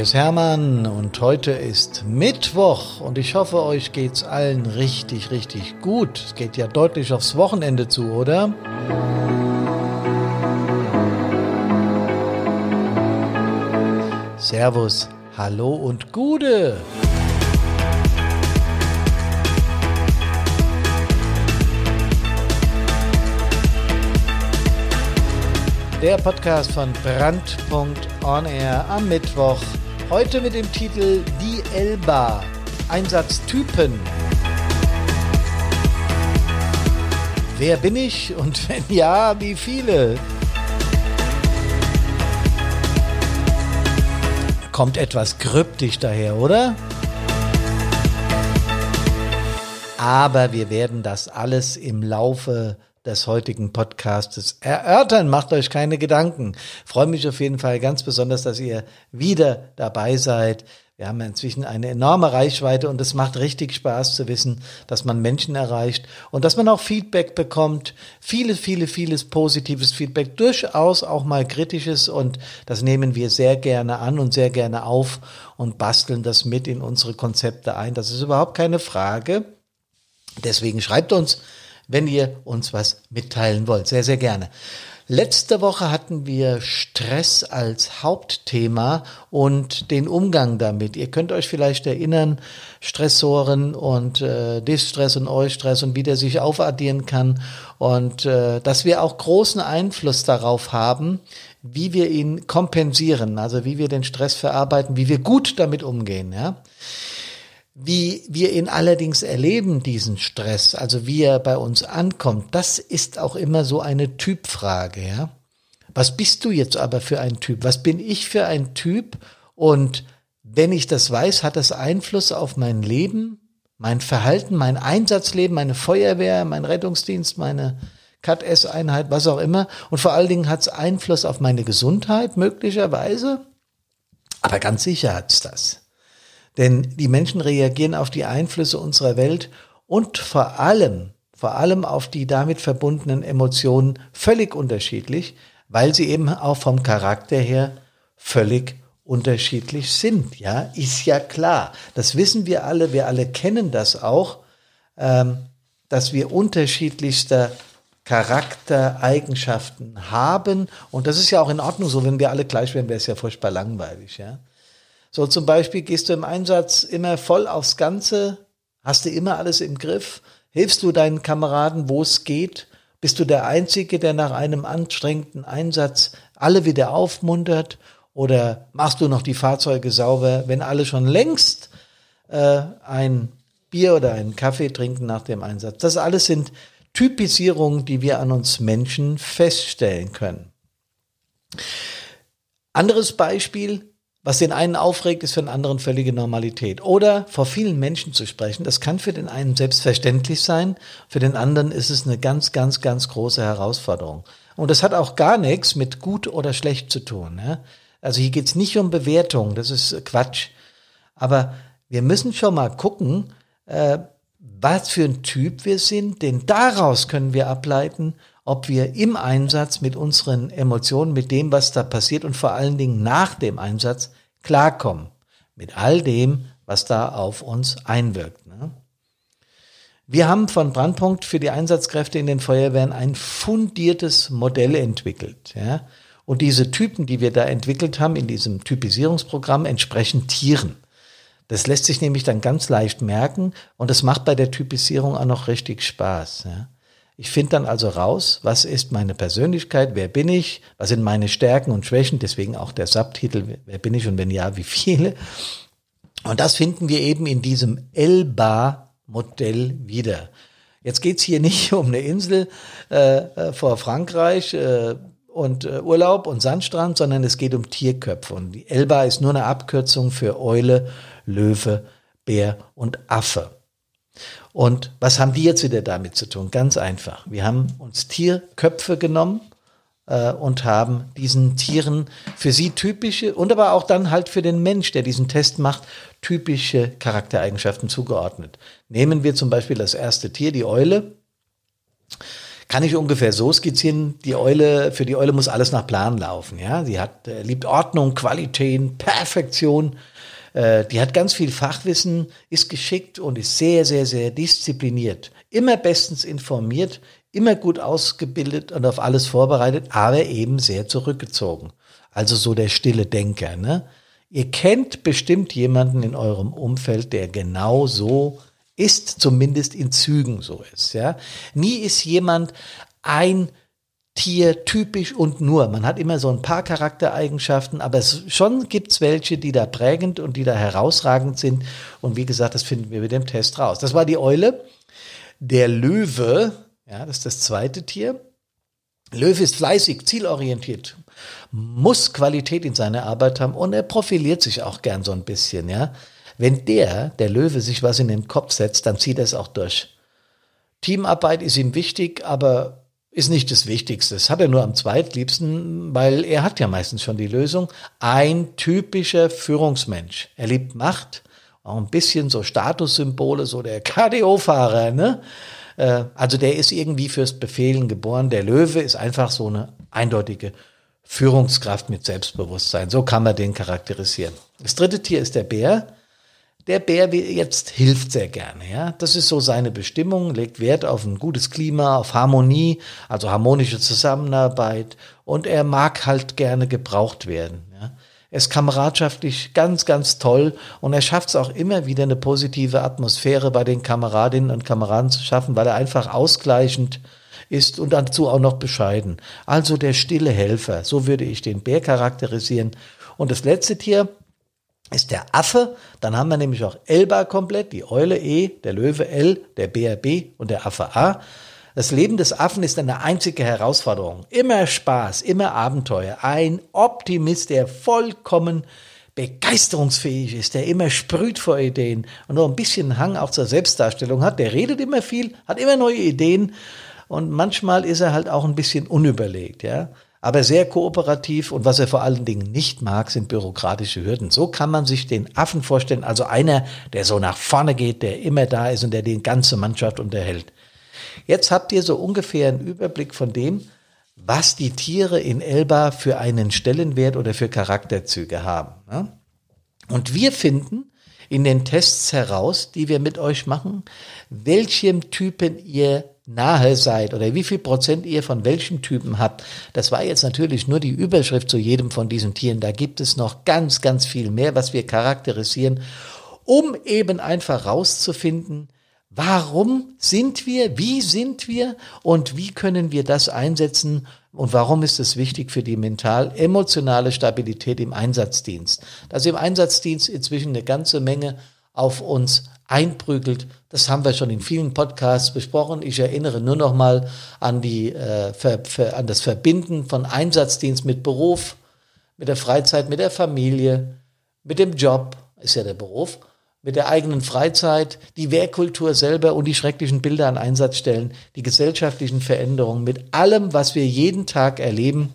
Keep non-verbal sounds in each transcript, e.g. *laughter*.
Hier ist Hermann und heute ist Mittwoch und ich hoffe, euch geht's allen richtig, richtig gut. Es geht ja deutlich aufs Wochenende zu, oder? Servus, hallo und Gude! Der Podcast von Brand.on Air am Mittwoch. Heute mit dem Titel Die Elba. Einsatztypen. Wer bin ich und *laughs* wenn ja, wie viele? Kommt etwas kryptisch daher, oder? Aber wir werden das alles im Laufe des heutigen Podcastes erörtern. Macht euch keine Gedanken. Freue mich auf jeden Fall ganz besonders, dass ihr wieder dabei seid. Wir haben inzwischen eine enorme Reichweite und es macht richtig Spaß zu wissen, dass man Menschen erreicht und dass man auch Feedback bekommt. Viele, viele, vieles positives Feedback, durchaus auch mal kritisches und das nehmen wir sehr gerne an und sehr gerne auf und basteln das mit in unsere Konzepte ein. Das ist überhaupt keine Frage. Deswegen schreibt uns wenn ihr uns was mitteilen wollt. Sehr, sehr gerne. Letzte Woche hatten wir Stress als Hauptthema und den Umgang damit. Ihr könnt euch vielleicht erinnern, Stressoren und äh, Distress und Eustress und wie der sich aufaddieren kann und äh, dass wir auch großen Einfluss darauf haben, wie wir ihn kompensieren, also wie wir den Stress verarbeiten, wie wir gut damit umgehen. Ja? Wie wir ihn allerdings erleben, diesen Stress, also wie er bei uns ankommt, das ist auch immer so eine Typfrage, ja. Was bist du jetzt aber für ein Typ? Was bin ich für ein Typ? Und wenn ich das weiß, hat das Einfluss auf mein Leben, mein Verhalten, mein Einsatzleben, meine Feuerwehr, mein Rettungsdienst, meine Cut-S-Einheit, was auch immer. Und vor allen Dingen hat es Einfluss auf meine Gesundheit, möglicherweise. Aber ganz sicher hat es das. Denn die Menschen reagieren auf die Einflüsse unserer Welt und vor allem, vor allem auf die damit verbundenen Emotionen völlig unterschiedlich, weil sie eben auch vom Charakter her völlig unterschiedlich sind. Ja, ist ja klar. Das wissen wir alle. Wir alle kennen das auch, ähm, dass wir unterschiedlichster Charaktereigenschaften haben. Und das ist ja auch in Ordnung so. Wenn wir alle gleich wären, wäre es ja furchtbar langweilig. Ja. So zum Beispiel gehst du im Einsatz immer voll aufs Ganze, hast du immer alles im Griff, hilfst du deinen Kameraden, wo es geht, bist du der Einzige, der nach einem anstrengenden Einsatz alle wieder aufmuntert oder machst du noch die Fahrzeuge sauber, wenn alle schon längst äh, ein Bier oder einen Kaffee trinken nach dem Einsatz. Das alles sind Typisierungen, die wir an uns Menschen feststellen können. Anderes Beispiel, was den einen aufregt, ist für den anderen völlige Normalität. Oder vor vielen Menschen zu sprechen, das kann für den einen selbstverständlich sein, für den anderen ist es eine ganz, ganz, ganz große Herausforderung. Und das hat auch gar nichts mit gut oder schlecht zu tun. Ja? Also hier geht's nicht um Bewertung, das ist Quatsch. Aber wir müssen schon mal gucken, äh, was für ein Typ wir sind, denn daraus können wir ableiten, ob wir im Einsatz mit unseren Emotionen, mit dem, was da passiert und vor allen Dingen nach dem Einsatz klarkommen. Mit all dem, was da auf uns einwirkt. Ne? Wir haben von Brandpunkt für die Einsatzkräfte in den Feuerwehren ein fundiertes Modell entwickelt. Ja? Und diese Typen, die wir da entwickelt haben in diesem Typisierungsprogramm, entsprechen Tieren. Das lässt sich nämlich dann ganz leicht merken und das macht bei der Typisierung auch noch richtig Spaß. Ja? Ich finde dann also raus, was ist meine Persönlichkeit, wer bin ich, was sind meine Stärken und Schwächen, deswegen auch der Subtitel, wer bin ich und wenn ja, wie viele. Und das finden wir eben in diesem Elba-Modell wieder. Jetzt geht's hier nicht *laughs* um eine Insel äh, äh, vor Frankreich äh, und äh, Urlaub und Sandstrand, sondern es geht um Tierköpfe. Und die Elba ist nur eine Abkürzung für Eule, Löwe, Bär und Affe. Und was haben die jetzt wieder damit zu tun? Ganz einfach. Wir haben uns Tierköpfe genommen äh, und haben diesen Tieren für sie typische und aber auch dann halt für den Mensch, der diesen Test macht, typische Charaktereigenschaften zugeordnet. Nehmen wir zum Beispiel das erste Tier, die Eule. kann ich ungefähr so skizzieren. Die Eule, für die Eule muss alles nach Plan laufen. Ja, sie hat, äh, liebt Ordnung, Qualität, Perfektion. Äh, die hat ganz viel Fachwissen, ist geschickt und ist sehr, sehr, sehr diszipliniert. Immer bestens informiert, immer gut ausgebildet und auf alles vorbereitet, aber eben sehr zurückgezogen. Also so der stille Denker. Ne? Ihr kennt bestimmt jemanden in eurem Umfeld, der genau so ist, zumindest in Zügen so ist. Ja? Nie ist jemand ein Tier typisch und nur. Man hat immer so ein paar Charaktereigenschaften, aber es, schon gibt's welche, die da prägend und die da herausragend sind. Und wie gesagt, das finden wir mit dem Test raus. Das war die Eule. Der Löwe, ja, das ist das zweite Tier. Löwe ist fleißig, zielorientiert, muss Qualität in seiner Arbeit haben und er profiliert sich auch gern so ein bisschen, ja. Wenn der, der Löwe, sich was in den Kopf setzt, dann zieht er es auch durch. Teamarbeit ist ihm wichtig, aber ist nicht das Wichtigste. Das hat er nur am zweitliebsten, weil er hat ja meistens schon die Lösung. Ein typischer Führungsmensch. Er liebt Macht, auch ein bisschen so Statussymbole, so der KDO-Fahrer, ne? Äh, also der ist irgendwie fürs Befehlen geboren. Der Löwe ist einfach so eine eindeutige Führungskraft mit Selbstbewusstsein. So kann man den charakterisieren. Das dritte Tier ist der Bär. Der Bär jetzt hilft sehr gerne, ja. Das ist so seine Bestimmung, legt Wert auf ein gutes Klima, auf Harmonie, also harmonische Zusammenarbeit und er mag halt gerne gebraucht werden, ja. Er ist kameradschaftlich ganz, ganz toll und er schafft es auch immer wieder eine positive Atmosphäre bei den Kameradinnen und Kameraden zu schaffen, weil er einfach ausgleichend ist und dazu auch noch bescheiden. Also der stille Helfer, so würde ich den Bär charakterisieren. Und das letzte Tier ist der Affe. Dann haben wir nämlich auch Elba komplett, die Eule E, der Löwe L, der Bär B und der Affe A. Das Leben des Affen ist eine einzige Herausforderung. Immer Spaß, immer Abenteuer. Ein Optimist, der vollkommen begeisterungsfähig ist, der immer sprüht vor Ideen und noch ein bisschen Hang auch zur Selbstdarstellung hat. Der redet immer viel, hat immer neue Ideen und manchmal ist er halt auch ein bisschen unüberlegt, ja. Aber sehr kooperativ und was er vor allen Dingen nicht mag, sind bürokratische Hürden. So kann man sich den Affen vorstellen. Also einer, der so nach vorne geht, der immer da ist und der die ganze Mannschaft unterhält. Jetzt habt ihr so ungefähr einen Überblick von dem, was die Tiere in Elba für einen Stellenwert oder für Charakterzüge haben. Ne? Und wir finden in den Tests heraus, die wir mit euch machen, welchem Typen ihr nahe seid oder wie viel Prozent ihr von welchem Typen habt. Das war jetzt natürlich nur die Überschrift zu jedem von diesen Tieren. Da gibt es noch ganz, ganz viel mehr, was wir charakterisieren, um eben einfach rauszufinden, Warum sind wir? Wie sind wir? Und wie können wir das einsetzen? Und warum ist es wichtig für die mental-emotionale Stabilität im Einsatzdienst? Dass im Einsatzdienst inzwischen eine ganze Menge auf uns einprügelt, das haben wir schon in vielen Podcasts besprochen. Ich erinnere nur noch mal an die äh, ver, ver, an das Verbinden von Einsatzdienst mit Beruf, mit der Freizeit, mit der Familie, mit dem Job, ist ja der Beruf mit der eigenen Freizeit, die Wehrkultur selber und die schrecklichen Bilder an Einsatz stellen, die gesellschaftlichen Veränderungen, mit allem, was wir jeden Tag erleben.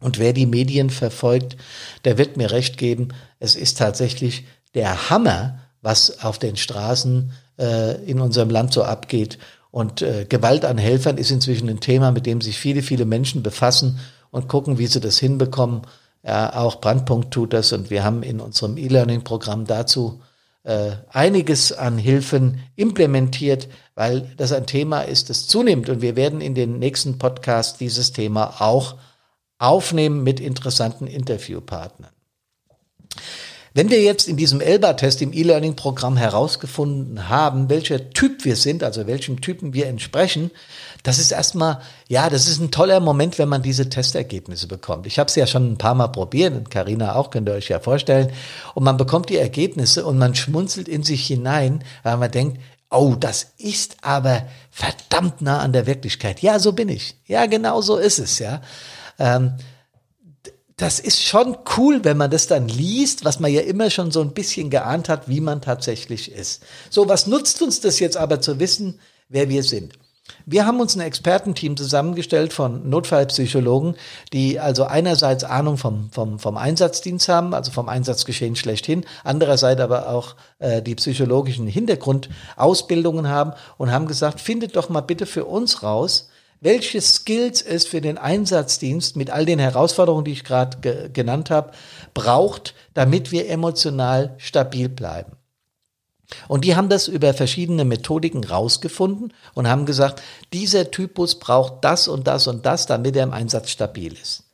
Und wer die Medien verfolgt, der wird mir recht geben, es ist tatsächlich der Hammer, was auf den Straßen äh, in unserem Land so abgeht. Und äh, Gewalt an Helfern ist inzwischen ein Thema, mit dem sich viele, viele Menschen befassen und gucken, wie sie das hinbekommen. Ja, auch Brandpunkt tut das und wir haben in unserem E-Learning-Programm dazu äh, einiges an Hilfen implementiert, weil das ein Thema ist, das zunimmt. Und wir werden in den nächsten Podcast dieses Thema auch aufnehmen mit interessanten Interviewpartnern. Wenn wir jetzt in diesem ELBA-Test im E-Learning-Programm herausgefunden haben, welcher Typ wir sind, also welchem Typen wir entsprechen, das ist erstmal, ja, das ist ein toller Moment, wenn man diese Testergebnisse bekommt. Ich habe es ja schon ein paar Mal probiert, und Carina auch, könnt ihr euch ja vorstellen. Und man bekommt die Ergebnisse und man schmunzelt in sich hinein, weil man denkt, oh, das ist aber verdammt nah an der Wirklichkeit. Ja, so bin ich. Ja, genau so ist es, ja. Ähm, das ist schon cool, wenn man das dann liest, was man ja immer schon so ein bisschen geahnt hat, wie man tatsächlich ist. So, was nutzt uns das jetzt aber zu wissen, wer wir sind? Wir haben uns ein Expertenteam zusammengestellt von Notfallpsychologen, die also einerseits Ahnung vom, vom, vom Einsatzdienst haben, also vom Einsatzgeschehen schlechthin, andererseits aber auch äh, die psychologischen Hintergrundausbildungen haben und haben gesagt, findet doch mal bitte für uns raus, welche Skills es für den Einsatzdienst mit all den Herausforderungen, die ich gerade ge genannt habe, braucht, damit wir emotional stabil bleiben. Und die haben das über verschiedene Methodiken rausgefunden und haben gesagt, dieser Typus braucht das und das und das, damit er im Einsatz stabil ist.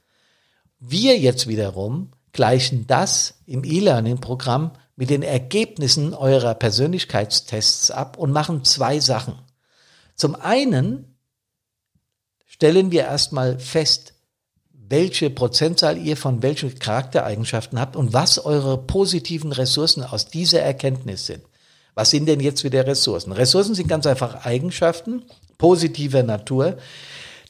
Wir jetzt wiederum gleichen das im E-Learning-Programm mit den Ergebnissen eurer Persönlichkeitstests ab und machen zwei Sachen. Zum einen stellen wir erstmal fest, welche Prozentzahl ihr von welchen Charaktereigenschaften habt und was eure positiven Ressourcen aus dieser Erkenntnis sind. Was sind denn jetzt wieder Ressourcen? Ressourcen sind ganz einfach Eigenschaften positiver Natur,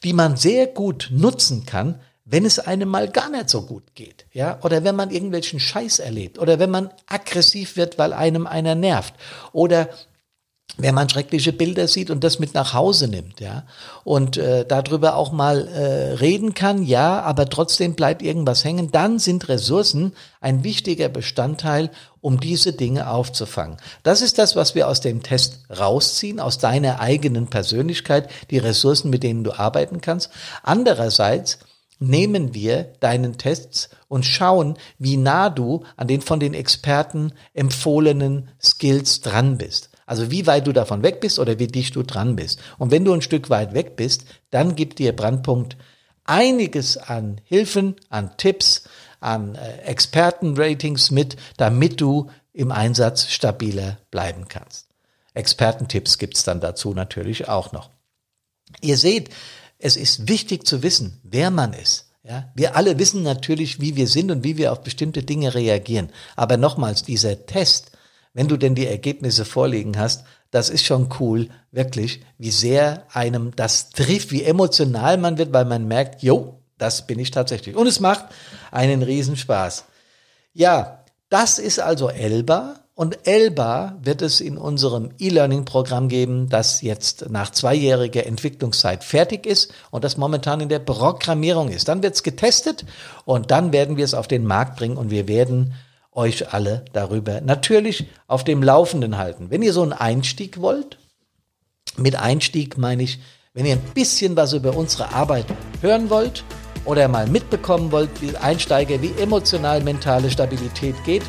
die man sehr gut nutzen kann, wenn es einem mal gar nicht so gut geht, ja, oder wenn man irgendwelchen Scheiß erlebt, oder wenn man aggressiv wird, weil einem einer nervt, oder wenn man schreckliche Bilder sieht und das mit nach Hause nimmt, ja, und äh, darüber auch mal äh, reden kann, ja, aber trotzdem bleibt irgendwas hängen, dann sind Ressourcen ein wichtiger Bestandteil, um diese Dinge aufzufangen. Das ist das, was wir aus dem Test rausziehen, aus deiner eigenen Persönlichkeit, die Ressourcen, mit denen du arbeiten kannst. Andererseits nehmen wir deinen Tests und schauen, wie nah du an den von den Experten empfohlenen Skills dran bist. Also wie weit du davon weg bist oder wie dicht du dran bist. Und wenn du ein Stück weit weg bist, dann gibt dir Brandpunkt einiges an Hilfen, an Tipps, an äh, Expertenratings mit, damit du im Einsatz stabiler bleiben kannst. Expertentipps gibt's dann dazu natürlich auch noch. Ihr seht, es ist wichtig zu wissen, wer man ist. Ja, wir alle wissen natürlich, wie wir sind und wie wir auf bestimmte Dinge reagieren. Aber nochmals, dieser Test, wenn du denn die Ergebnisse vorliegen hast, das ist schon cool, wirklich, wie sehr einem das trifft, wie emotional man wird, weil man merkt, jo, das bin ich tatsächlich. Und es macht einen Riesenspaß. Ja, das ist also Elba. Und Elba wird es in unserem E-Learning-Programm geben, das jetzt nach zweijähriger Entwicklungszeit fertig ist und das momentan in der Programmierung ist. Dann wird es getestet und dann werden wir es auf den Markt bringen und wir werden euch alle darüber natürlich auf dem Laufenden halten. Wenn ihr so einen Einstieg wollt, mit Einstieg meine ich, wenn ihr ein bisschen was über unsere Arbeit hören wollt oder mal mitbekommen wollt, wie Einsteiger, wie emotional mentale Stabilität geht,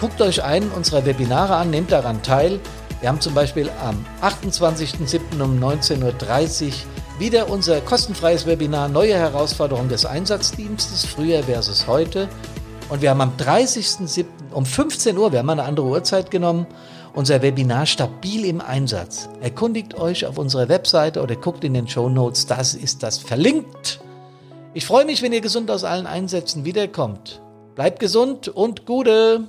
Guckt euch einen unserer Webinare an, nehmt daran teil. Wir haben zum Beispiel am 28.07. um 19.30 Uhr wieder unser kostenfreies Webinar Neue Herausforderungen des Einsatzdienstes, früher versus heute. Und wir haben am 30.07. um 15 Uhr, wir haben eine andere Uhrzeit genommen, unser Webinar Stabil im Einsatz. Erkundigt euch auf unserer Webseite oder guckt in den Show Notes, das ist das verlinkt. Ich freue mich, wenn ihr gesund aus allen Einsätzen wiederkommt. Bleibt gesund und Gute!